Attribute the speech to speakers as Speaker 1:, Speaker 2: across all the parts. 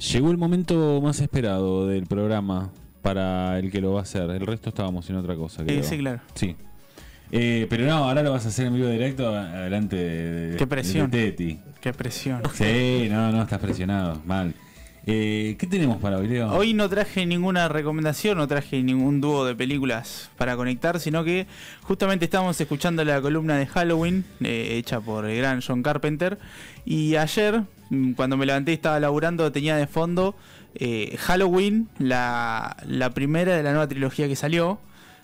Speaker 1: Llegó el momento más esperado del programa para el que lo va a hacer. El resto estábamos en otra cosa. creo.
Speaker 2: sí, claro.
Speaker 1: Sí. Eh, pero no, ahora lo vas a hacer en vivo directo adelante de,
Speaker 2: Qué presión.
Speaker 1: de Teti.
Speaker 2: Qué presión.
Speaker 1: Sí, no, no, estás presionado. Mal. Eh, ¿Qué tenemos para hoy, Leo?
Speaker 2: Hoy no traje ninguna recomendación, no traje ningún dúo de películas para conectar, sino que justamente estábamos escuchando la columna de Halloween, eh, hecha por el gran John Carpenter, y ayer, cuando me levanté y estaba laburando, tenía de fondo eh, Halloween, la, la primera de la nueva trilogía que salió,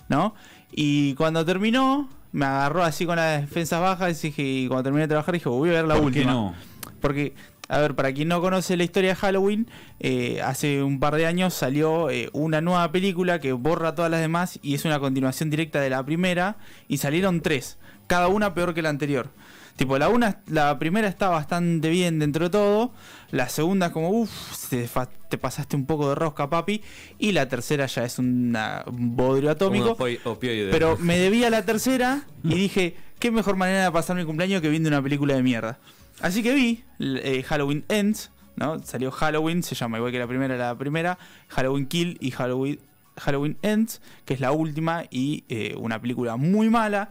Speaker 2: ¿no? Y cuando terminó, me agarró así con las defensas bajas y dije, y cuando terminé de trabajar dije, voy a ver la
Speaker 1: ¿Por
Speaker 2: última.
Speaker 1: qué no?
Speaker 2: Porque, a ver, para quien no conoce la historia de Halloween, eh, hace un par de años salió eh, una nueva película que borra todas las demás y es una continuación directa de la primera. Y salieron tres, cada una peor que la anterior. Tipo, la una, la primera está bastante bien dentro de todo. La segunda es como, uff, te, pasaste un poco de rosca, papi. Y la tercera ya es una- un bodrio atómico. Pero me debía la tercera y dije, qué mejor manera de pasar mi cumpleaños que viendo una película de mierda. Así que vi eh, Halloween Ends, ¿no? Salió Halloween, se llama igual que la primera, la primera, Halloween Kill y Halloween, Halloween Ends, que es la última y eh, una película muy mala.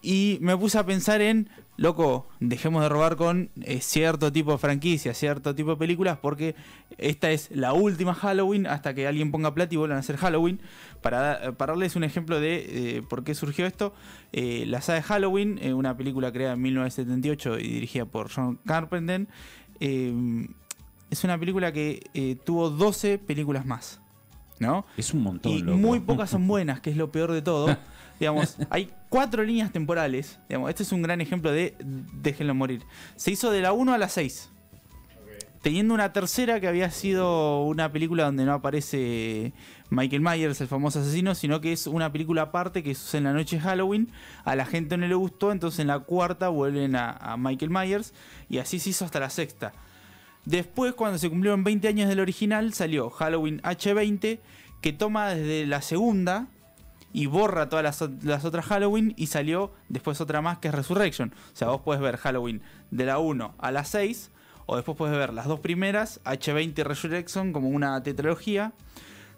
Speaker 2: Y me puse a pensar en, loco, dejemos de robar con eh, cierto tipo de franquicia, cierto tipo de películas, porque esta es la última Halloween hasta que alguien ponga plata y vuelvan a hacer Halloween. Para, da- para darles un ejemplo de eh, por qué surgió esto, eh, la saga de Halloween, eh, una película creada en 1978 y dirigida por John Carpenter, eh, es una película que eh, tuvo 12 películas más. ¿No?
Speaker 1: Es un montón,
Speaker 2: Y
Speaker 1: loco.
Speaker 2: muy pocas son buenas, que es lo peor de todo. digamos, hay cuatro líneas temporales. Digamos, este es un gran ejemplo de déjenlo morir. Se hizo de la 1 a la 6. Teniendo una tercera que había sido una película donde no aparece Michael Myers, el famoso asesino, sino que es una película aparte que sucede en la noche de Halloween. A la gente no le gustó, entonces en la cuarta vuelven a, a Michael Myers. Y así se hizo hasta la sexta. Después, cuando se cumplieron 20 años del original, salió Halloween H20, que toma desde la segunda y borra todas las, otras Halloween y salió después otra más que es Resurrection. O sea, vos podés ver Halloween de la 1 a la 6, o después podés ver las dos primeras, H20 y Resurrection, como una tetralogía.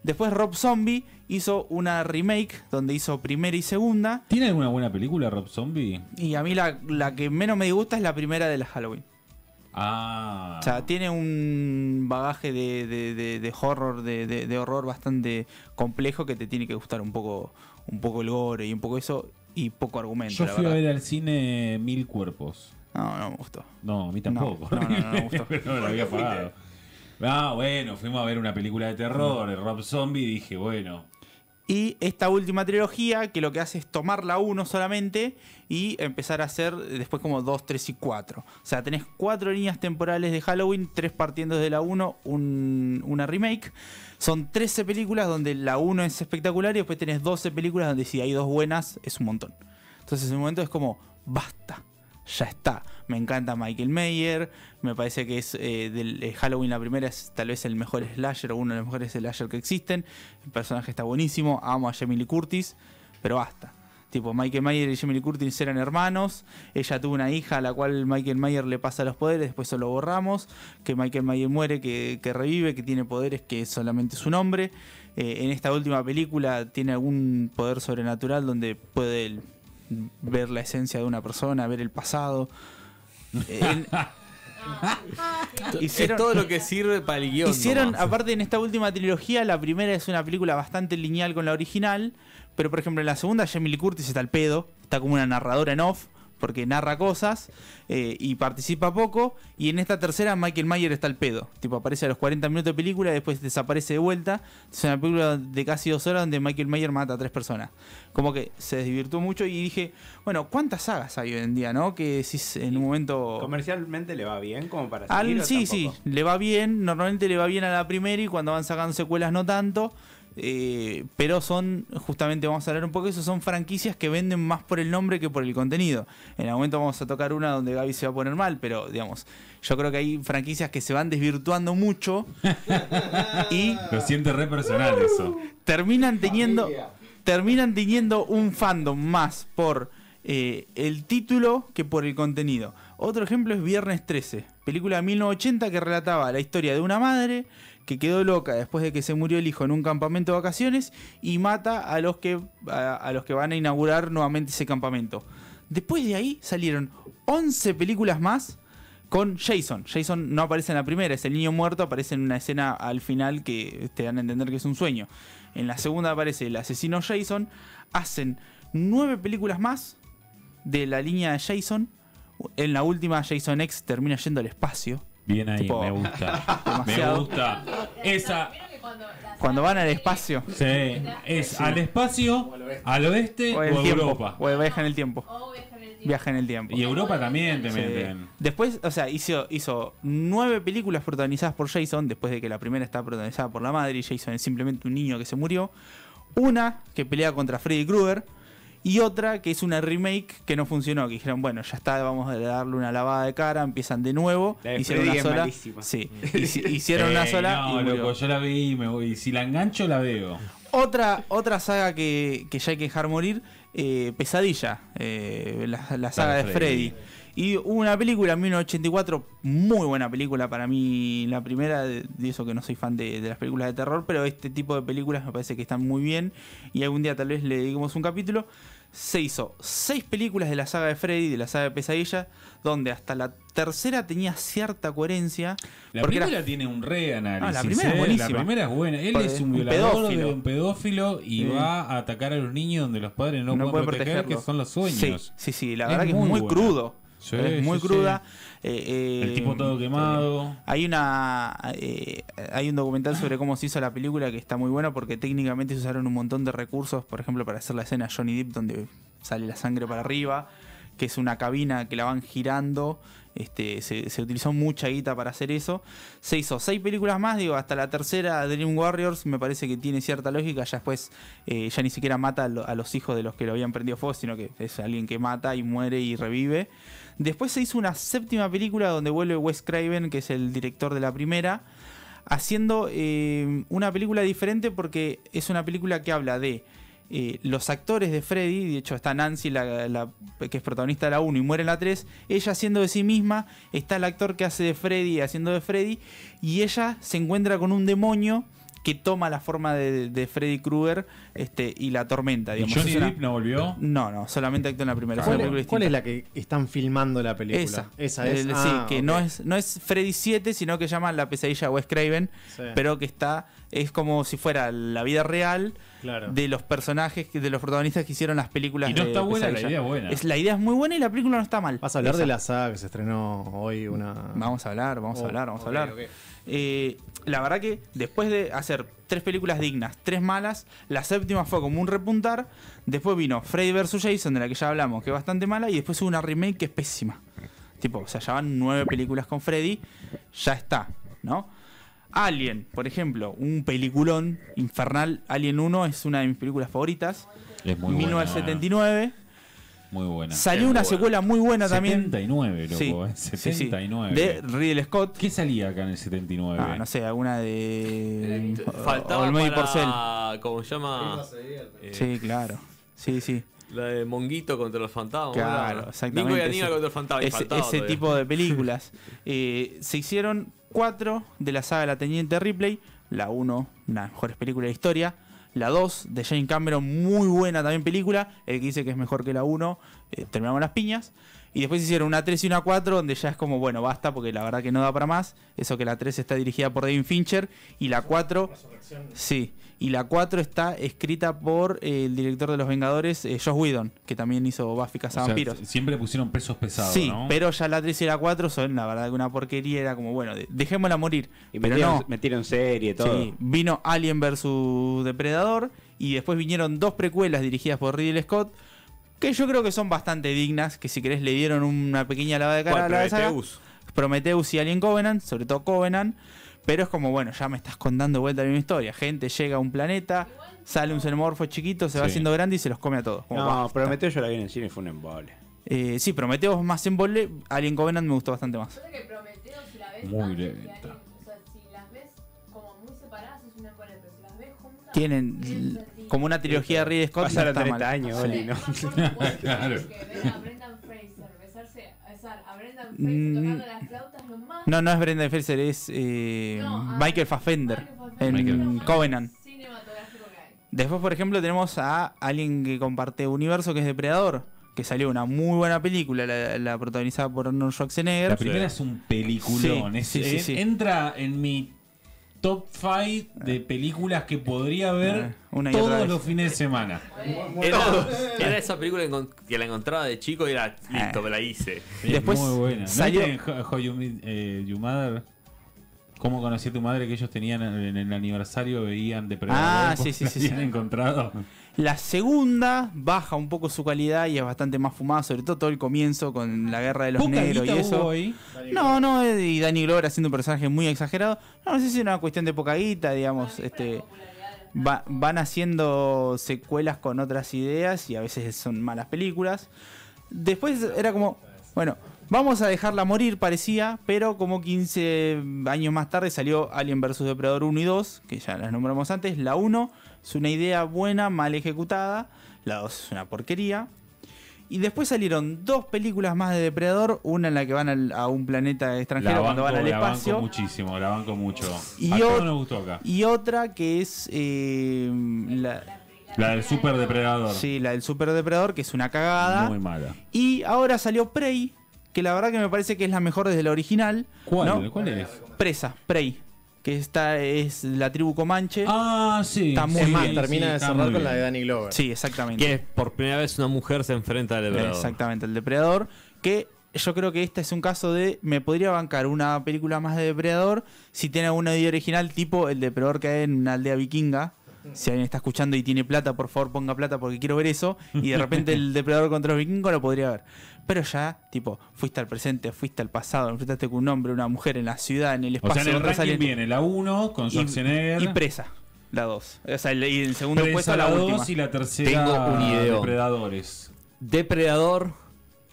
Speaker 2: Después Rob Zombie hizo una remake donde hizo primera y segunda.
Speaker 1: ¿Tiene alguna buena película, Rob Zombie?
Speaker 2: Y a mí la, la que menos me disgusta es la primera de la Halloween.
Speaker 1: Ah.
Speaker 2: O sea, tiene un bagaje de, de- de- de horror, de, de- de horror bastante complejo que te tiene que gustar un poco, un poco el gore y un poco eso y poco argumento.
Speaker 1: Yo
Speaker 2: la
Speaker 1: fui a ver al cine Mil Cuerpos.
Speaker 2: No, no me gustó.
Speaker 1: No, a mí tampoco.
Speaker 2: No, no, no, no me gustó.
Speaker 1: no me lo había pagado. Ah, bueno, fuimos a ver una película de terror, el Rob Zombie, y dije, bueno.
Speaker 2: Y esta última trilogía que lo que hace es tomar la 1 solamente y empezar a hacer después como 2, 3 y 4. O sea, tenés cuatro líneas temporales de Halloween, tres partiendo desde la 1, un- una remake. Son 13 películas donde la 1 es espectacular y después tenés 12 películas donde si hay dos buenas es un montón. Entonces en un momento es como, basta, ya está. Me encanta Michael Mayer, me parece que es eh, del eh, Halloween la primera es tal vez el mejor slasher o uno de los mejores slasher que existen. El personaje está buenísimo, amo a Jamie Lee Curtis, pero basta. Tipo, Michael Mayer y Jamie Lee Curtis eran hermanos. Ella tuvo una hija a la cual Michael Mayer le pasa los poderes, después se lo borramos. Que Michael Mayer muere, que, revive, que tiene poderes que solamente su nombre. Eh, en esta última película tiene algún poder sobrenatural donde puede ver la esencia de una persona, ver el pasado. En-
Speaker 3: es todo lo que sirve para el guion.
Speaker 2: Hicieron,
Speaker 3: nomás.
Speaker 2: aparte en esta última trilogía, la primera es una película bastante lineal con la original, pero por ejemplo en la segunda Jamie Lee Curtis está al pedo, está como una narradora en off, porque narra cosas eh, y participa poco, y en esta tercera Michael Mayer está al pedo, tipo aparece a los 40 minutos de película y después desaparece de vuelta, es una película de casi dos horas donde Michael Mayer mata a tres personas, como que se desvirtuó mucho y dije, bueno, ¿cuántas sagas hay hoy en día, no? Que si en un momento...
Speaker 4: Comercialmente le va bien como para seguir
Speaker 2: sí, sí, le va bien. Normalmente le va bien a la primera y cuando van sacando secuelas no tanto. Eh, pero son, justamente vamos a hablar un poco de eso, son franquicias que venden más por el nombre que por el contenido. En el momento vamos a tocar una donde Gaby se va a poner mal, pero digamos, yo creo que hay franquicias que se van desvirtuando mucho y
Speaker 1: Lo siente re personal eso.
Speaker 2: terminan teniendo terminan teniendo un fandom más por eh, el título que por el contenido. Otro ejemplo es Viernes 13, película de 1980 que relataba la historia de una madre que quedó loca después de que se murió el hijo en un campamento de vacaciones y mata a los que, a, los que van a inaugurar nuevamente ese campamento. Después de ahí salieron 11 películas más con Jason. Jason no aparece en la primera, es el niño muerto, aparece en una escena al final que te dan a entender que es un sueño. En la segunda aparece el asesino Jason. Hacen nueve películas más de la línea de Jason. En la última, Jason X termina yendo al espacio.
Speaker 1: Bien ahí,
Speaker 2: Tipo,
Speaker 1: me gusta. me gusta. Esa.
Speaker 2: Cuando van al espacio.
Speaker 1: Sí, es al espacio, al oeste
Speaker 2: O
Speaker 1: o,
Speaker 2: el
Speaker 1: a
Speaker 2: tiempo.
Speaker 1: Europa.
Speaker 2: O viaja en el tiempo.
Speaker 5: O viaja en el tiempo.
Speaker 2: Viaja en el tiempo.
Speaker 1: Y Europa también te
Speaker 2: Sí.
Speaker 1: meten.
Speaker 2: Después, o sea, hizo, hizo nueve películas protagonizadas por Jason, después de que la primera está protagonizada por la madre y Jason es simplemente un niño que se murió. Una que pelea contra Freddy Krueger y otra que es una remake que no funcionó, que dijeron, bueno, ya está, vamos a darle una lavada de cara, empiezan de nuevo,
Speaker 4: La de
Speaker 2: hicieron
Speaker 4: Freddy
Speaker 2: una sola. Sí, hici- hicieron una
Speaker 1: Eh,
Speaker 2: sola
Speaker 1: No,
Speaker 2: y
Speaker 1: loco, yo la vi y me voy. Si la engancho, la veo.
Speaker 2: Otra, otra saga que, que ya hay que dejar morir, eh, Pesadilla, eh, la, la saga de
Speaker 1: de
Speaker 2: Freddy.
Speaker 1: Freddy.
Speaker 2: Y una película en 1984, muy buena película para mí, la primera, de, eso que no soy fan de, de las películas de terror, pero este tipo de películas me parece que están muy bien y algún día tal vez le dediquemos un capítulo. Se hizo seis películas de la saga de Freddy, de la saga de Pesadilla, donde hasta la tercera tenía cierta coherencia.
Speaker 1: La
Speaker 2: era-
Speaker 1: primera tiene un reanálisis.
Speaker 2: Ah, la primera es
Speaker 1: ¿eh?
Speaker 2: buenísima.
Speaker 1: La primera es buena. Él
Speaker 2: Porque
Speaker 1: es un
Speaker 2: un
Speaker 1: violador,
Speaker 2: pedófilo.
Speaker 1: de un pedófilo y
Speaker 2: Sí.
Speaker 1: va a atacar a los niños donde los padres no,
Speaker 2: no
Speaker 1: pueden
Speaker 2: puede
Speaker 1: proteger,
Speaker 2: protegerlo.
Speaker 1: que son los sueños.
Speaker 2: Sí, sí, sí, la
Speaker 1: Es
Speaker 2: verdad que es
Speaker 1: muy
Speaker 2: muy
Speaker 1: buena.
Speaker 2: crudo.
Speaker 1: Sí,
Speaker 2: es muy
Speaker 1: sí,
Speaker 2: cruda. Eh, eh,
Speaker 1: El tipo todo quemado.
Speaker 2: Hay una eh, hay un documental sobre cómo se hizo la película que está muy bueno porque técnicamente se usaron un montón de recursos, por ejemplo, para hacer la escena Johnny Depp donde sale la sangre para arriba, que es una cabina que la van girando. Este, se, se utilizó mucha guita para hacer eso. Se hizo seis películas más, digo, hasta la tercera, Dream Warriors, me parece que tiene cierta lógica. Ya después, eh, ya ni siquiera mata a, lo- a los hijos de los que lo habían prendido fuego, sino que es alguien que mata y muere y revive. Después se hizo una séptima película donde vuelve Wes Craven, que es el director de la primera, haciendo eh, una película diferente porque es una película que habla de eh, los actores de Freddy, de hecho está Nancy, la, la- que es protagonista de la 1 y muere en la 3, ella haciendo de sí misma, está el actor que hace de Freddy haciendo de Freddy, y ella se encuentra con un demonio que toma la forma de, de Freddy Krueger este, y la tormenta.
Speaker 1: ¿Y. Johnny Depp no volvió?
Speaker 2: No, no, solamente actuó en la primera.
Speaker 6: ¿Cuál, es, cuál es la que están filmando la película?
Speaker 2: Esa.
Speaker 6: Esa es.
Speaker 2: El-
Speaker 6: ah,
Speaker 2: sí, que no es no es Freddy 7, sino que llama La pesadilla de Wes Craven,
Speaker 6: Sí.
Speaker 2: pero que está es como si fuera la vida real
Speaker 6: Claro.
Speaker 2: de los personajes de los protagonistas que hicieron las películas
Speaker 1: Y no
Speaker 2: de
Speaker 1: está buena, la idea es buena.
Speaker 2: Es, la idea es muy buena y la película no está mal.
Speaker 6: Vas a hablar
Speaker 2: Esa.
Speaker 6: de la saga que se estrenó hoy, una...
Speaker 2: Vamos a hablar, vamos a
Speaker 6: Oh,
Speaker 2: hablar, vamos a hablar. Eh, la verdad que después de hacer tres películas dignas, tres malas, la séptima fue como un repuntar. Después vino Freddy vs. Jason, de la que ya hablamos, que es bastante mala. Y después hubo una remake que es pésima. Tipo, o sea, ya van nueve películas con Freddy. Ya está, ¿no? Alien, por ejemplo, un peliculón infernal. Alien 1 es una de mis películas favoritas.
Speaker 1: Es muy buena.
Speaker 2: 1979.
Speaker 1: Muy buena.
Speaker 2: Salió
Speaker 3: Es
Speaker 2: una
Speaker 3: buena.
Speaker 2: secuela muy buena también.
Speaker 1: 79, loco.
Speaker 2: Sí,
Speaker 1: eh,
Speaker 2: sí, sí.
Speaker 1: 79.
Speaker 2: De Ridley Scott.
Speaker 1: ¿Qué salía acá en el 79?
Speaker 2: Ah, no sé, alguna de.
Speaker 3: Faltaba
Speaker 2: Olmedo y Porcel.
Speaker 3: para... ¿Cómo se llama? Eh,
Speaker 2: Sí, claro. Sí, sí.
Speaker 3: La de Monguito contra los fantasmas.
Speaker 2: Claro, exactamente.
Speaker 3: Mingo y
Speaker 2: ese-
Speaker 3: Aníbal contra los fantasmas. y
Speaker 2: ese tipo de películas. Eh, se hicieron cuatro de la saga de La Teniente Ripley. La 1, una de las mejores películas de la historia. La 2 de Jane Cameron, muy buena también película. El que dice que es mejor que la 1, eh, terminamos las piñas. Y después hicieron una 3 y una 4, donde ya es como, bueno, basta, porque la verdad que no da para más. Eso que la 3 está dirigida por David Fincher. Y la 4. Sí. Y la 4 está escrita por eh, el director de Los Vengadores, eh, Josh Whedon, que también hizo Buffy
Speaker 1: O sea,
Speaker 2: Cazavampiros.
Speaker 1: siempre pusieron pesos pesados,
Speaker 2: Sí,
Speaker 1: ¿no?
Speaker 2: pero ya la 3 y la 4 son la verdad que una porquería. Era como, bueno, de- dejémosla morir.
Speaker 4: Y
Speaker 2: pero
Speaker 4: metieron,
Speaker 2: no.
Speaker 4: metieron serie, todo.
Speaker 2: Sí, vino Alien vs Depredador y después vinieron dos precuelas dirigidas por Ridley Scott que yo creo que son bastante dignas, que si querés le dieron una pequeña lavada de cara
Speaker 3: ¿Cuál,
Speaker 2: a la saga.
Speaker 3: Prometheus?
Speaker 2: Prometheus y Alien Covenant, sobre todo Covenant, pero es como, bueno, ya me estás contando de vuelta la misma historia. Gente llega a un planeta, sale un xenomorfo chiquito, se va
Speaker 1: Sí.
Speaker 2: haciendo grande y se los come a todos. Como,
Speaker 4: No,
Speaker 2: basta.
Speaker 4: Prometeo yo la vi en el cine y fue un embole.
Speaker 2: Eh, sí, Prometheus más en vole, Alien Covenant me gustó bastante más.
Speaker 5: Que Prometeo, si la ves
Speaker 1: Muy lenta.
Speaker 5: Alien, o sea, si las ves como muy separadas es una embole, pero si las ves juntas
Speaker 2: Tienen- como una trilogía de Ridley Scott.
Speaker 4: Pasaron
Speaker 2: está
Speaker 4: 30
Speaker 2: mal.
Speaker 4: años,
Speaker 2: Sí.
Speaker 4: Oli, ¿no?
Speaker 1: Claro.
Speaker 5: Que ver a Brendan Fraser besarse, besar a Brendan Fraser
Speaker 2: Mm.
Speaker 5: tocando las flautas lo más
Speaker 2: No, no es Brenda Fraser, es eh,
Speaker 5: No, ah,
Speaker 2: Michael Fassbender en Covenant. Después, por ejemplo, tenemos a alguien que comparte universo, que es Depredador, que salió una muy buena película, la, la protagonizada por Arnold Schwarzenegger.
Speaker 1: La primera es un peliculón.
Speaker 2: Sí,
Speaker 1: es-
Speaker 2: sí, sí,
Speaker 1: en-
Speaker 2: sí.
Speaker 1: Entra en mi top 5 de películas que podría ver
Speaker 2: Eh, una y otra
Speaker 1: todos
Speaker 2: vez.
Speaker 1: los fines de semana.
Speaker 3: Era, era esa película que la encontraba de chico y era listo,
Speaker 2: Eh.
Speaker 3: me la hice.
Speaker 1: Es
Speaker 2: Después
Speaker 1: muy buena. ¿No
Speaker 2: salió-
Speaker 1: viste en How- How You Meet, eh, Your Mother? ¿Cómo conocí a tu madre que ellos tenían en el aniversario? Veían de
Speaker 2: Ah, sí, sí, sí, sí.
Speaker 1: encontrado.
Speaker 2: La segunda baja un poco su calidad y es bastante más fumada, sobre todo todo el comienzo con la guerra de los negros y eso.
Speaker 1: ahí.
Speaker 2: No, no, eh, y Danny Glover haciendo un personaje muy exagerado. No, no sé si era una cuestión de poca guita, digamos, este va- van haciendo secuelas con otras ideas y a veces son malas películas. Después era como, bueno, vamos a dejarla morir, parecía, pero como 15 años más tarde salió Alien vs Depredador 1 y 2, que ya las nombramos antes. La 1 es una idea buena, mal ejecutada. La 2 es una porquería. Y después salieron dos películas más de Depredador, una en la que van al- a un planeta extranjero
Speaker 1: La
Speaker 2: cuando
Speaker 1: banco,
Speaker 2: van al
Speaker 1: la banco
Speaker 2: espacio.
Speaker 1: muchísimo, la banco mucho.
Speaker 2: Y
Speaker 1: a todos nos gustó acá.
Speaker 2: Y otra que es eh, la,
Speaker 1: La del Super Depredador.
Speaker 2: sí, la del Super Depredador, que es una cagada.
Speaker 1: Muy mala.
Speaker 2: Y ahora salió Prey, que la verdad que me parece que es la mejor desde la original.
Speaker 1: ¿Cuál?
Speaker 2: ¿no?
Speaker 1: ¿Cuál es?
Speaker 2: Presa, Prey. Que esta es la tribu Comanche.
Speaker 1: Ah, sí.
Speaker 2: Está muy
Speaker 6: Es más,
Speaker 2: bien,
Speaker 6: termina
Speaker 1: sí,
Speaker 6: de cerrar con la de. Danny Glover.
Speaker 2: Sí, exactamente.
Speaker 3: Que por primera vez una mujer se enfrenta al depredador.
Speaker 2: Exactamente, el Depredador. Que yo creo que este es un caso de. Me podría bancar una película más de Depredador si tiene una idea original, tipo el Depredador que hay en una aldea vikinga. Si alguien está escuchando y tiene plata, por favor ponga plata porque quiero ver eso. Y de repente el Depredador contra los vikingos lo podría ver. Pero ya, tipo, fuiste al presente, fuiste al pasado, enfrentaste con un hombre, una mujer en la ciudad, en el
Speaker 1: O
Speaker 2: espacio.
Speaker 1: sea, en el ranking viene la 1 con
Speaker 2: y,
Speaker 1: Schwarzenegger.
Speaker 2: y presa, la 2. O sea, el, y el segundo
Speaker 1: Presa
Speaker 2: puesto
Speaker 1: la
Speaker 2: la
Speaker 1: 2
Speaker 2: última.
Speaker 1: y la tercera
Speaker 3: Tengo un ideón.
Speaker 1: Depredadores.
Speaker 3: Depredador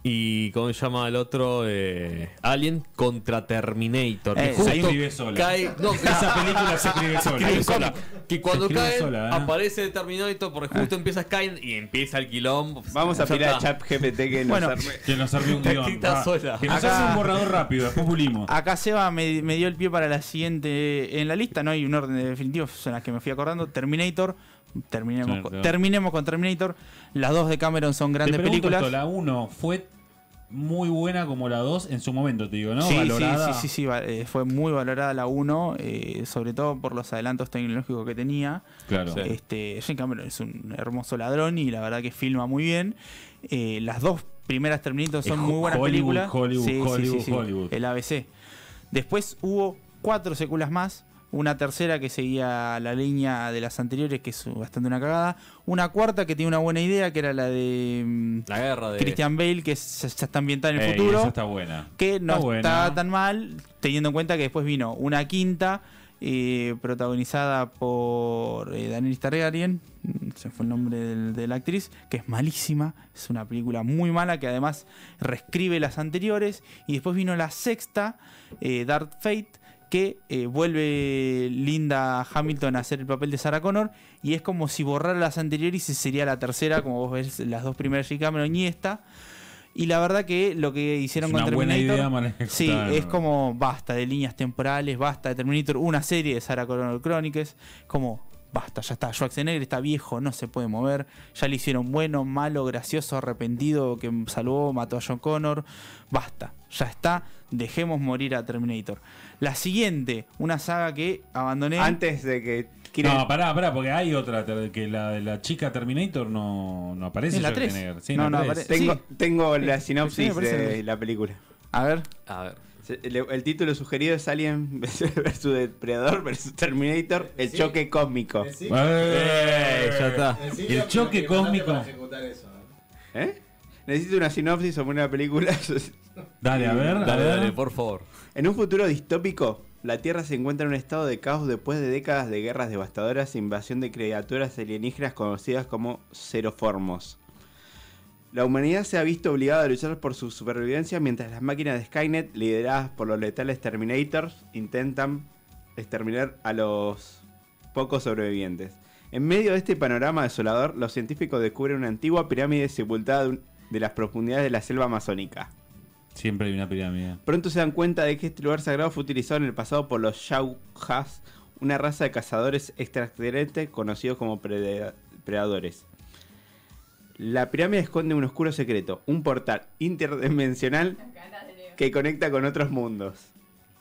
Speaker 3: y ¿cómo se llama el otro? Eh, Alien contra Terminator. Que
Speaker 2: Eh,
Speaker 3: justo
Speaker 1: se escribe sola.
Speaker 3: cae, no,
Speaker 1: Esa película se escribe sola.
Speaker 3: escribe sola. Que cuando cae,
Speaker 1: ¿eh?
Speaker 3: aparece Terminator porque justo empieza Sky y empieza el quilombo.
Speaker 4: Vamos a pedir a
Speaker 3: está.
Speaker 4: Chat GPT que nos
Speaker 2: Bueno.
Speaker 4: arme.
Speaker 1: Que nos arme un
Speaker 3: Está guion.
Speaker 1: Ah,
Speaker 3: sola.
Speaker 1: Que nos
Speaker 2: Acá-
Speaker 1: hace un borrador rápido, después pulimos.
Speaker 2: Acá Seba me, me dio el pie para la siguiente en la lista, no hay un orden definitivo, son las que me fui acordando. Terminator, terminemos,
Speaker 1: Sí,
Speaker 2: con, terminemos con Terminator. Las dos de Cameron son grandes películas.
Speaker 1: esto, la 1 fue muy buena como la 2 en su momento, te digo, ¿no?
Speaker 2: sí, sí,
Speaker 1: Valorada.
Speaker 2: sí, sí, sí, va- eh, fue muy valorada la 1, eh, sobre todo por los adelantos tecnológicos que tenía.
Speaker 1: Claro.
Speaker 3: Sí.
Speaker 2: Este, Jane Cameron es un hermoso ladrón y la verdad que filma muy bien. Eh, las dos primeras Terminator son muy buenas
Speaker 1: Hollywood,
Speaker 2: películas.
Speaker 1: Hollywood,
Speaker 2: Sí, sí, sí,
Speaker 1: Hollywood,
Speaker 2: sí,
Speaker 1: Hollywood.
Speaker 2: El ABC. Después hubo cuatro secuelas más. Una tercera que seguía la línea de las anteriores, que es bastante una cagada. Una cuarta que tiene una buena idea, que era la de mm,
Speaker 3: La guerra de.
Speaker 2: Christian Bale, que ya está ambientada en el
Speaker 1: Ey,
Speaker 2: futuro
Speaker 1: esa está buena.
Speaker 2: que no
Speaker 1: Está buena.
Speaker 2: está tan mal, teniendo en cuenta que después vino una quinta eh, protagonizada por eh, Daniel Targaryen, mm, se fue el nombre del- de la actriz, que es malísima, es una película muy mala que además reescribe las anteriores, y después vino la sexta, eh, Dark Fate, que eh, vuelve Linda Hamilton a hacer el papel de Sarah Connor, y es como si borrara las anteriores y sería la tercera, como vos ves, las dos primeras de Cameron y esta. Y la verdad que lo que hicieron
Speaker 1: Es
Speaker 2: con
Speaker 1: una buena
Speaker 2: Terminator.
Speaker 1: idea, mal ejecutada,
Speaker 2: sí, es como basta de líneas temporales, basta de Terminator, una serie de Sarah Connor Chronicles, como basta, ya está. Schwarzenegger está viejo, no se puede mover. Ya le hicieron bueno, malo, gracioso, arrepentido, que salvó, mató a John Connor. Basta, ya está. Dejemos morir a Terminator. La siguiente, una saga que abandoné.
Speaker 4: Antes de que. ¿quieren-
Speaker 1: No, pará, pará, porque hay otra, que la de la chica Terminator no, no aparece
Speaker 2: ¿En la
Speaker 1: Schwarzenegger.
Speaker 2: tres?
Speaker 1: Sí,
Speaker 2: No,
Speaker 1: en la
Speaker 2: no aparece.
Speaker 4: tengo,
Speaker 2: sí.
Speaker 4: tengo la
Speaker 2: Sí,
Speaker 4: sinopsis de la película.
Speaker 2: A ver,
Speaker 3: A ver.
Speaker 4: El, el título sugerido es Alien versus Depredador versus Terminator, el choque cósmico.
Speaker 3: Eh, ya está.
Speaker 1: El choque cósmico.
Speaker 4: ¿Eh? Necesito una sinopsis sobre una película.
Speaker 1: Dale, a ver, a
Speaker 3: Dale,
Speaker 1: ver.
Speaker 3: dale, por favor.
Speaker 4: En un futuro distópico, la Tierra se encuentra en un estado de caos después de décadas de guerras devastadoras e invasión de criaturas alienígenas conocidas como xeroformos. La humanidad se ha visto obligada a luchar por su supervivencia mientras las máquinas de Skynet, lideradas por los letales Terminators, intentan exterminar a los pocos sobrevivientes. En medio de este panorama desolador, los científicos descubren una antigua pirámide sepultada de las profundidades de la selva amazónica.
Speaker 1: Siempre hay una pirámide.
Speaker 4: Pronto se dan cuenta de que este lugar sagrado fue utilizado en el pasado por los Shaujas, una raza de cazadores extraterrestres conocidos como predadores. La pirámide esconde un oscuro secreto, un portal interdimensional que conecta con otros mundos.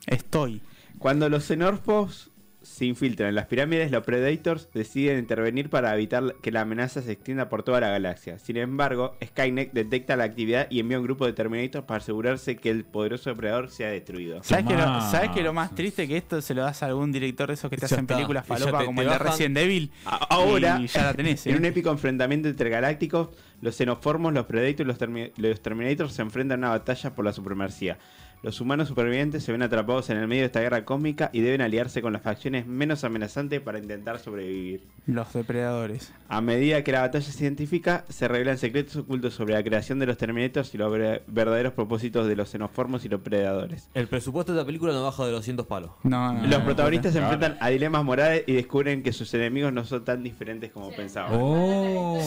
Speaker 2: Estoy.
Speaker 4: Cuando los xenorfos se infiltran en las pirámides, los Predators deciden intervenir para evitar que la amenaza se extienda por toda la galaxia. Sin embargo, Skynet detecta la actividad y envía un grupo de Terminators para asegurarse que el poderoso depredador sea destruido.
Speaker 2: ¿Sabes que, lo,
Speaker 1: Tomá.
Speaker 2: ¿Sabes que lo más triste que esto se lo das a algún director de esos que te
Speaker 3: Ya
Speaker 2: hacen
Speaker 3: está.
Speaker 2: películas falopa
Speaker 3: te-
Speaker 2: como
Speaker 3: te
Speaker 2: el de Resident Evil?
Speaker 4: Ahora,
Speaker 2: Y ya la tenés, ¿eh?
Speaker 4: en un épico enfrentamiento intergaláctico, los xenoformos, los Predators y los, Termi- los Terminators se enfrentan a una batalla por la supremacía. Los humanos supervivientes se ven atrapados en el medio de esta guerra cósmica y deben aliarse con las facciones menos amenazantes para intentar sobrevivir.
Speaker 2: Los depredadores.
Speaker 4: A medida que la batalla se identifica, se revelan secretos ocultos sobre la creación de los Terminators y los ver- verdaderos propósitos de los xenoformos y los predadores.
Speaker 3: El presupuesto de la película no baja de los 200 palos.
Speaker 2: No, no,
Speaker 4: Los
Speaker 2: no,
Speaker 4: protagonistas se enfrentan a dilemas morales y descubren que sus enemigos no son tan diferentes como pensaban.
Speaker 1: Oh.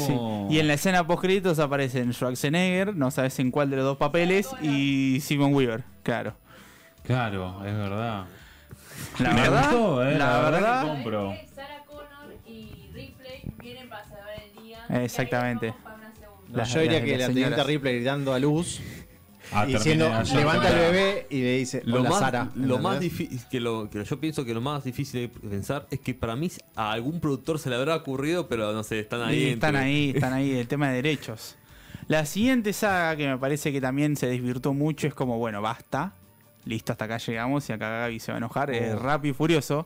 Speaker 2: Sí. Y en la escena post créditos aparecen Schwarzenegger, no sabes en cuál de los dos papeles, y Simon Weaver, claro.
Speaker 1: Claro, es verdad.
Speaker 2: La
Speaker 1: Me
Speaker 2: verdad,
Speaker 1: gustó, eh,
Speaker 2: la
Speaker 1: la verdad
Speaker 2: verdad,
Speaker 1: que compro.
Speaker 5: ¿Sabés que Sarah Connor y Ripley vienen para salvar el día.
Speaker 2: Exactamente. Las-
Speaker 6: Yo diría
Speaker 2: las-
Speaker 6: que la teniente
Speaker 2: señoras.
Speaker 6: Ripley dando a luz
Speaker 1: Ah,
Speaker 6: y diciendo, levanta al bebé y le dice,
Speaker 3: Lo
Speaker 6: hola
Speaker 3: más,
Speaker 6: Sara.
Speaker 3: lo más difícil que, lo, que yo pienso que lo más difícil de pensar es que para mí a algún productor se le habrá ocurrido, pero no sé, están ahí.
Speaker 2: Están
Speaker 3: entre-
Speaker 2: ahí, están ahí, el tema de derechos. La siguiente saga que me parece que también se desvirtuó mucho es como, bueno, basta. Listo, hasta acá llegamos y acá Gaby se va a enojar. Es Rápido y Furioso.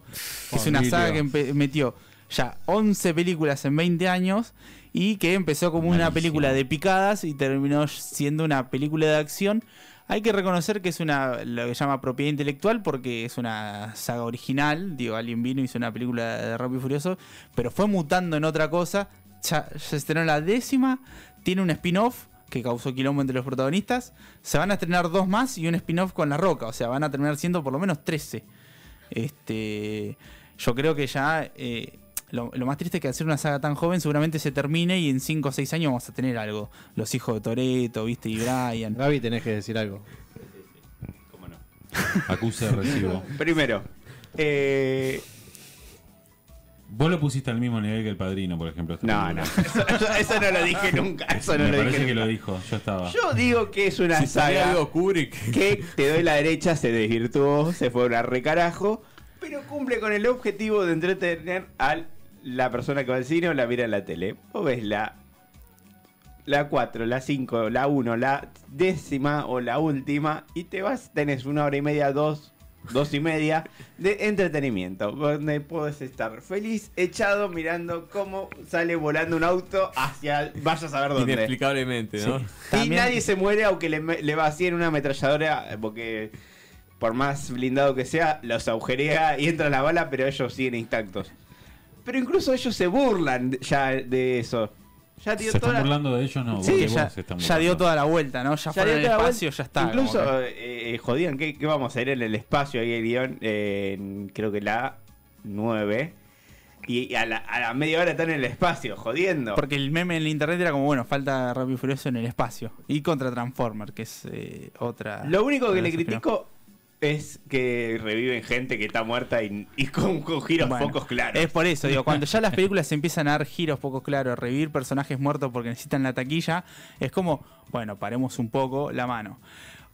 Speaker 2: Es una saga que metió ya 11 películas en 20 años y que empezó como una película de picadas y terminó siendo una película de acción. Hay que reconocer que es una lo que llama propiedad intelectual porque es una saga original. Digo, alguien vino y hizo una película de Rápido y Furioso, pero fue mutando en otra cosa. Ya, ya se estrenó la décima, tiene un spin-off que causó quilombo entre los protagonistas. Se van a estrenar dos más y un spin-off con La Roca, o sea, van a terminar siendo por lo menos 13. Este, yo creo que ya eh, lo, lo más triste es que hacer una saga tan joven seguramente se termine y en 5 o 6 años vamos a tener algo. Los hijos de Toreto, viste, y Brian.
Speaker 6: Gaby, tenés que decir algo.
Speaker 4: ¿Cómo no?
Speaker 1: Acuse de recibo.
Speaker 4: Primero, eh,
Speaker 1: Vos lo pusiste al mismo nivel que el padrino, por ejemplo.
Speaker 4: no,
Speaker 1: película.
Speaker 4: no, eso, eso no lo dije nunca. Eso no
Speaker 1: Me
Speaker 4: lo
Speaker 1: parece
Speaker 4: dije
Speaker 1: que lo
Speaker 4: nunca.
Speaker 1: dijo, yo estaba.
Speaker 4: Yo digo que es una
Speaker 3: Si
Speaker 4: saga
Speaker 3: algo Kubrick.
Speaker 4: que te doy la derecha, se desvirtuó, se fue a recarajo, pero cumple con el objetivo de entretener a la persona que va al cine o la mira en la tele. Vos ves la la 4, la 5, la 1, la décima o la última y te vas, tenés una hora y media, dos, dos y media de entretenimiento, donde puedes estar feliz, echado, mirando cómo sale volando un auto hacia, vaya a saber dónde.
Speaker 3: Inexplicablemente, ¿no?
Speaker 2: Sí.
Speaker 4: Y
Speaker 2: También-
Speaker 4: nadie se muere aunque le, le vacíen una ametralladora, porque por más blindado que sea, los agujerea y entra la bala, pero ellos siguen intactos. Pero incluso ellos se burlan ya de eso. Ya dio
Speaker 1: ¿Se
Speaker 4: toda
Speaker 1: están
Speaker 4: la-
Speaker 1: burlando de ellos? No,
Speaker 2: Sí, ya,
Speaker 1: vos se
Speaker 2: ya dio toda la vuelta, ¿no? Ya,
Speaker 4: ya toda la
Speaker 2: espacio,
Speaker 4: vuelta.
Speaker 2: ya está.
Speaker 4: Incluso
Speaker 2: que-
Speaker 4: eh, eh, jodían, ¿qué, qué vamos a hacer en el espacio? Ahí el guion, eh, en, creo que la 9. Y, a, la, a la media hora están en el espacio, jodiendo.
Speaker 2: Porque el meme en el internet era como, bueno, falta Rápido y Furioso en el espacio. Y contra Transformer, que es eh, otra.
Speaker 4: Lo único que le critico es que reviven gente que está muerta y, y con, con giros
Speaker 2: Bueno,
Speaker 4: pocos claros.
Speaker 2: Es por eso, digo, cuando ya las películas se empiezan a dar giros poco claros, revivir personajes muertos porque necesitan la taquilla, es como, bueno, paremos un poco la mano.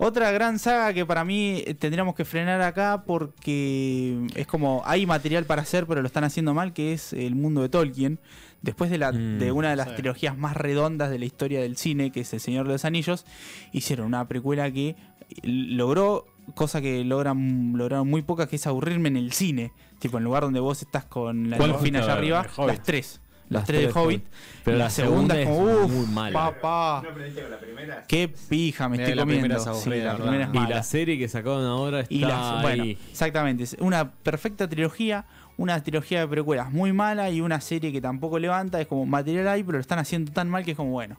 Speaker 2: Otra gran saga que para mí tendríamos que frenar acá porque es como hay material para hacer, pero lo están haciendo mal, que es el mundo de Tolkien. Después de, la,
Speaker 3: Mm,
Speaker 2: de una de las
Speaker 6: sí.
Speaker 2: trilogías más redondas de la historia del cine, que es El Señor de los Anillos, hicieron una precuela que logró cosa que logran lograron muy pocas, que es aburrirme en el cine. Tipo, en lugar donde vos estás con la
Speaker 1: ¿Cuál
Speaker 2: delfina allá arriba, las tres. Las,
Speaker 3: Las
Speaker 2: tres de Hobbit.
Speaker 3: Pero
Speaker 2: la,
Speaker 3: la
Speaker 2: segunda,
Speaker 3: segunda
Speaker 2: es como, uff,
Speaker 3: muy mala.
Speaker 2: papá.
Speaker 4: ¿No aprendiste con la primera?
Speaker 2: Qué pija me
Speaker 6: Mira,
Speaker 2: estoy
Speaker 6: la primera
Speaker 2: comiendo.
Speaker 6: es
Speaker 2: Sí,
Speaker 6: aburrida,
Speaker 2: la
Speaker 6: ¿verdad?
Speaker 2: primera es
Speaker 3: Y la serie que sacaron ahora está
Speaker 2: Y las- bueno,
Speaker 3: ahí.
Speaker 2: exactamente. Es una perfecta trilogía, una trilogía de precuelas muy mala y una serie que tampoco levanta. Es como material ahí, pero lo están haciendo tan mal que es como, bueno,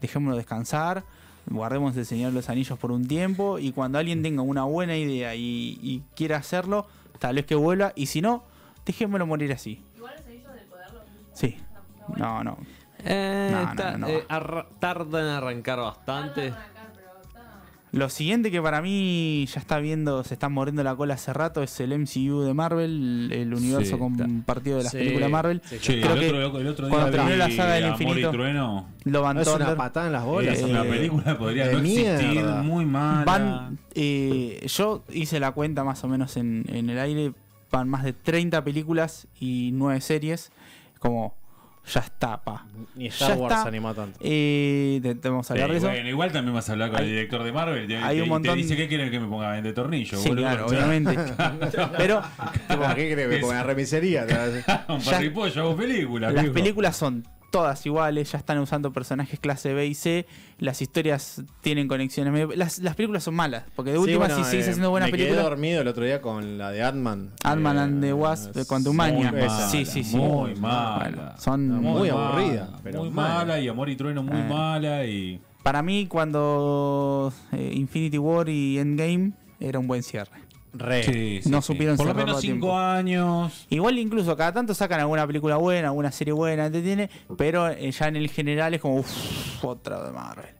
Speaker 2: dejémoslo descansar, guardemos el Señor de los Anillos por un tiempo y cuando alguien tenga una buena idea y, y quiera hacerlo, tal vez que vuelva y si no, dejémoslo morir así.
Speaker 5: Igual los anillos del poder los viste.
Speaker 2: Sí. No, no.
Speaker 3: Eh,
Speaker 2: No, no, no, no.
Speaker 3: eh, arra- tarda en arrancar bastante.
Speaker 2: Lo siguiente que para mí ya está viendo, se está mordiendo la cola hace rato, es el MCU de Marvel, el universo
Speaker 1: Sí,
Speaker 2: compartido de las
Speaker 6: Sí,
Speaker 2: películas Marvel.
Speaker 6: sí,
Speaker 1: Che,
Speaker 2: Creo
Speaker 1: el,
Speaker 2: que
Speaker 1: otro, el otro día
Speaker 2: cuando terminó la saga del infinito,
Speaker 1: Trueno.
Speaker 2: Lo Van
Speaker 6: Es una patada en las bolas.
Speaker 1: Una
Speaker 2: Eh,
Speaker 1: película podría
Speaker 6: de
Speaker 1: no existir,
Speaker 6: mierda.
Speaker 1: muy mala.
Speaker 2: Van, eh, yo hice la cuenta más o menos en, en el aire, van más de 30 películas y 9 series, como ya está, pa.
Speaker 6: Ni Star
Speaker 2: Ya
Speaker 6: Wars
Speaker 2: está.
Speaker 6: anima tanto.
Speaker 2: Eh, te- te vamos a
Speaker 1: Sí,
Speaker 2: hablar de eso.
Speaker 1: bueno, igual también vas a hablar con
Speaker 2: Hay-
Speaker 1: el director de Marvel. Te,
Speaker 2: hay
Speaker 1: te-
Speaker 2: un
Speaker 1: te
Speaker 2: montón-
Speaker 1: dice que quieren que me ponga vende tornillo,
Speaker 2: Sí,
Speaker 1: boludo.
Speaker 2: claro, obviamente. Pero
Speaker 6: ¿Para qué crees?
Speaker 1: Es-
Speaker 6: Con la remisería. te a-
Speaker 1: Un parripollo, hago películas.
Speaker 2: las películas son todas iguales, ya están usando personajes clase B y C, las historias tienen conexiones. medio- Las, las películas son malas, porque de
Speaker 6: Sí,
Speaker 2: última
Speaker 6: bueno,
Speaker 2: si sigues
Speaker 6: eh,
Speaker 2: haciendo buenas
Speaker 6: me quedé
Speaker 2: películas.
Speaker 6: dormido el otro día con la de Ant-Man.
Speaker 2: Ant-Man
Speaker 6: Eh,
Speaker 2: and the Wasp de
Speaker 6: es
Speaker 2: Quantumania.
Speaker 6: muy mala,
Speaker 2: Sí, sí, sí.
Speaker 1: Muy mala.
Speaker 2: Bueno, son
Speaker 6: Muy
Speaker 1: mala,
Speaker 6: aburrida, pero
Speaker 1: muy
Speaker 6: mala.
Speaker 1: mala. y Amor y Trueno muy
Speaker 2: Eh.
Speaker 1: mala y
Speaker 2: Para mí, cuando eh, Infinity War y Endgame era un buen cierre.
Speaker 6: Re.
Speaker 1: Sí, sí,
Speaker 2: no supieron
Speaker 1: por lo menos
Speaker 2: tiempo.
Speaker 1: cinco años
Speaker 2: Igual incluso cada tanto sacan alguna película buena, alguna serie buena, entretiene, pero eh, ya en el general es como uff, otra de Marvel.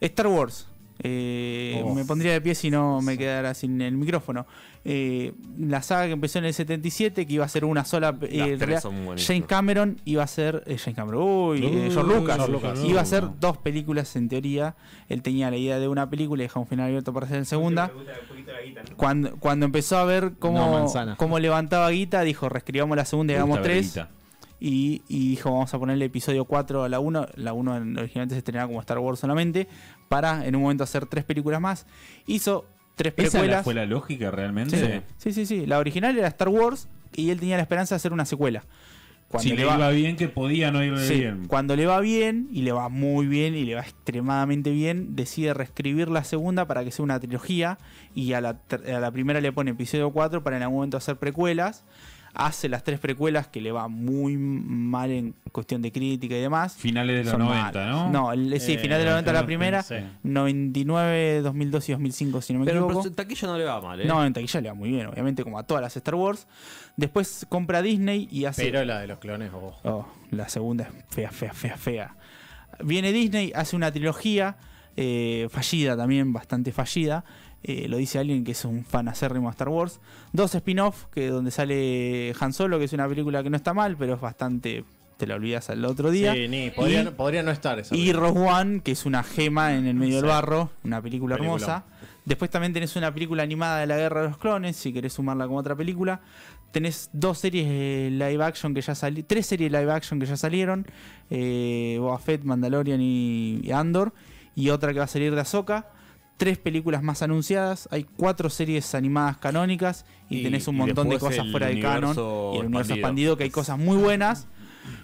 Speaker 2: Star Wars. Eh,
Speaker 6: Oh.
Speaker 2: Me pondría de pie si no me quedara sin el micrófono. Eh, la saga que empezó en el 77, que iba a ser una sola. eh,
Speaker 3: Las tres
Speaker 2: rea-
Speaker 3: son buenísimas.
Speaker 2: James Cameron iba a ser. eh, James Cameron, uy, eh,
Speaker 1: Uy,
Speaker 2: George Lucas.
Speaker 1: George Lucas.
Speaker 2: Iba a ser dos películas en teoría. Él tenía la idea de una película y dejó un final abierto para hacer en segunda. Cuando, cuando empezó a ver
Speaker 6: No,
Speaker 2: cómo,
Speaker 6: manzana.
Speaker 2: cómo levantaba guita, dijo, reescribamos la segunda y hagamos tres. Y, y dijo, vamos a ponerle episodio 4 a la 1. La 1 en- originalmente se estrenaba como Star Wars solamente. Para en un momento hacer tres películas más. Hizo tres
Speaker 1: esa
Speaker 2: precuelas.
Speaker 1: fue la lógica realmente
Speaker 2: Sí, sí, sí, sí. La original era Star Wars y él tenía la esperanza de hacer una secuela. Cuando
Speaker 1: si le iba bien que podía no irle
Speaker 2: Sí,
Speaker 1: bien
Speaker 2: cuando le va bien, y le va muy bien, y le va extremadamente bien, decide reescribir la segunda para que sea una trilogía, y a la, a la primera le pone episodio 4 para en algún momento hacer precuelas. Hace las tres precuelas que le va muy mal en cuestión de crítica y demás.
Speaker 1: finales de los
Speaker 2: Son
Speaker 1: 90
Speaker 2: malas.
Speaker 1: ¿no?
Speaker 2: No, el- sí,
Speaker 6: Eh,
Speaker 2: final de los 90 la primera,
Speaker 6: sí.
Speaker 2: 99, 2002 y 2005 si no me
Speaker 3: Pero
Speaker 2: equivoco.
Speaker 3: en taquilla no le va mal, ¿eh?
Speaker 2: No, en taquilla le va muy bien, obviamente, como a todas las Star Wars. Después compra Disney y hace
Speaker 6: Pero la de los clones, oh.
Speaker 2: Oh, la segunda es fea, fea, fea, fea. Viene Disney, hace una trilogía, eh, fallida también, bastante fallida. Eh, lo dice alguien que es un fan acérrimo de Star Wars. Dos spin-off, que donde sale Han Solo, que es una película que no está mal, pero es bastante. Te la olvidas al otro día.
Speaker 6: Sí, ni, podría,
Speaker 2: Y-
Speaker 6: no- podría no estar esa.
Speaker 2: Y. Rogue One, que es una gema en el medio del barro, una película hermosa. Después también tenés una película animada de la Guerra de los Clones, si querés sumarla como otra película. Tenés dos series de live action que ya salieron, tres series live action que ya salieron, eh, Boba Fett, Mandalorian y, y Andor, y otra que va a salir de Ahsoka. Tres películas más anunciadas, hay cuatro series animadas canónicas y,
Speaker 3: Y-
Speaker 2: tenés un montón de cosas fuera del canon y el universo
Speaker 3: expandido.
Speaker 2: expandido que hay cosas muy buenas.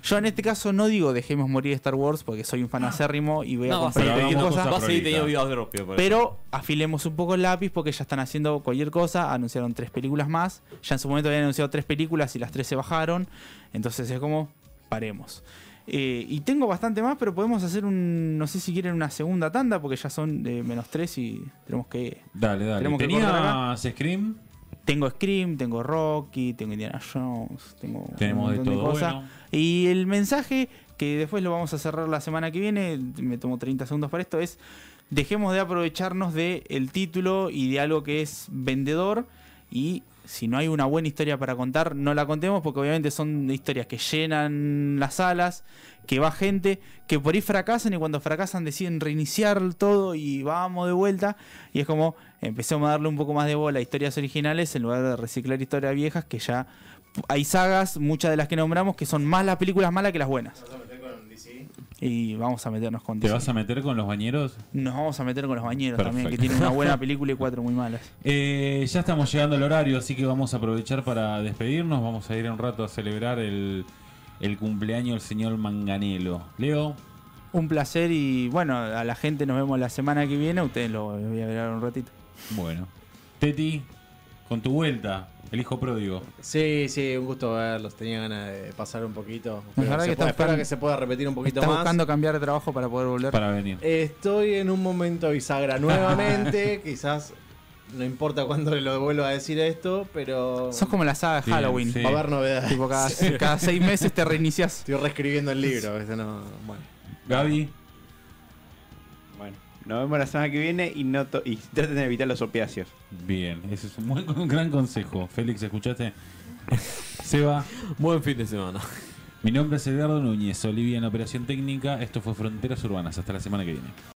Speaker 2: Yo en este caso no digo dejemos morir Star Wars porque soy un fan acérrimo y voy a
Speaker 3: No, a
Speaker 2: cualquier cosa.
Speaker 1: a
Speaker 3: seguir teniendo
Speaker 2: Pero afilemos un poco el lápiz porque ya están haciendo cualquier cosa. Anunciaron tres películas más. Ya en su momento habían anunciado tres películas y las tres se bajaron. Entonces es como, paremos. Eh, y tengo bastante más, pero podemos hacer un, no sé si quieren una segunda tanda porque ya son de menos tres y tenemos que...
Speaker 1: Dale, dale.
Speaker 2: Tenemos que
Speaker 1: ¿Tenías Scream?
Speaker 2: Tengo Scream, tengo Rocky, tengo Indiana Jones, tengo un
Speaker 1: Tenemos de
Speaker 2: montón
Speaker 1: todo.
Speaker 2: cosas.
Speaker 1: Bueno.
Speaker 2: Y el mensaje, que después lo vamos a cerrar la semana que viene, me tomo 30 segundos para esto, es dejemos de aprovecharnos del el título y de algo que es vendedor y si no hay una buena historia para contar, no la contemos porque obviamente son historias que llenan las salas, que va gente, que por ahí fracasan y cuando fracasan deciden reiniciar todo y vamos de vuelta y es como empecemos a darle un poco más de bola a historias originales en lugar de reciclar historias viejas que ya hay sagas, muchas de las que nombramos, que son más las películas malas que las buenas. Y vamos a meternos con
Speaker 1: ¿Te vas a meter con los bañeros?
Speaker 2: Nos vamos a meter con los bañeros también, que tienen una buena película y cuatro muy malas.
Speaker 1: Eh, ya estamos llegando al horario, así que vamos a aprovechar para despedirnos. Vamos a ir un rato a celebrar el, el cumpleaños del señor Manganelo. Leo,
Speaker 2: Un placer y bueno, a la gente nos vemos la semana que viene. Ustedes lo voy a ver un ratito.
Speaker 1: bueno. Teti, con tu vuelta, el hijo pródigo.
Speaker 6: Sí, sí, un gusto verlos. Tenía ganas de pasar un poquito. Pero
Speaker 2: verdad que
Speaker 6: puede- espero que se pueda repetir un poquito
Speaker 2: ¿Estás
Speaker 6: más.
Speaker 2: buscando cambiar de trabajo para poder volver?
Speaker 1: Para venir.
Speaker 6: Estoy en un momento bisagra nuevamente. Quizás no importa cuándo lo vuelva a decir esto, pero
Speaker 2: Sos como la saga de Halloween.
Speaker 1: sí.
Speaker 6: va a haber novedades.
Speaker 2: Tipo, cada, cada seis meses te reinicias.
Speaker 6: Estoy reescribiendo el libro. No, bueno.
Speaker 1: Gaby,
Speaker 4: Bueno, nos vemos la semana que viene y, no to- y traten de evitar los opiáceos.
Speaker 1: bien, ese es un, buen- un gran consejo. Félix, ¿escuchaste? Seba,
Speaker 3: Buen fin de semana.
Speaker 1: mi nombre es Edgardo Núñez, Olivia en Operación Técnica. Esto fue Fronteras Urbanas. Hasta la semana que viene.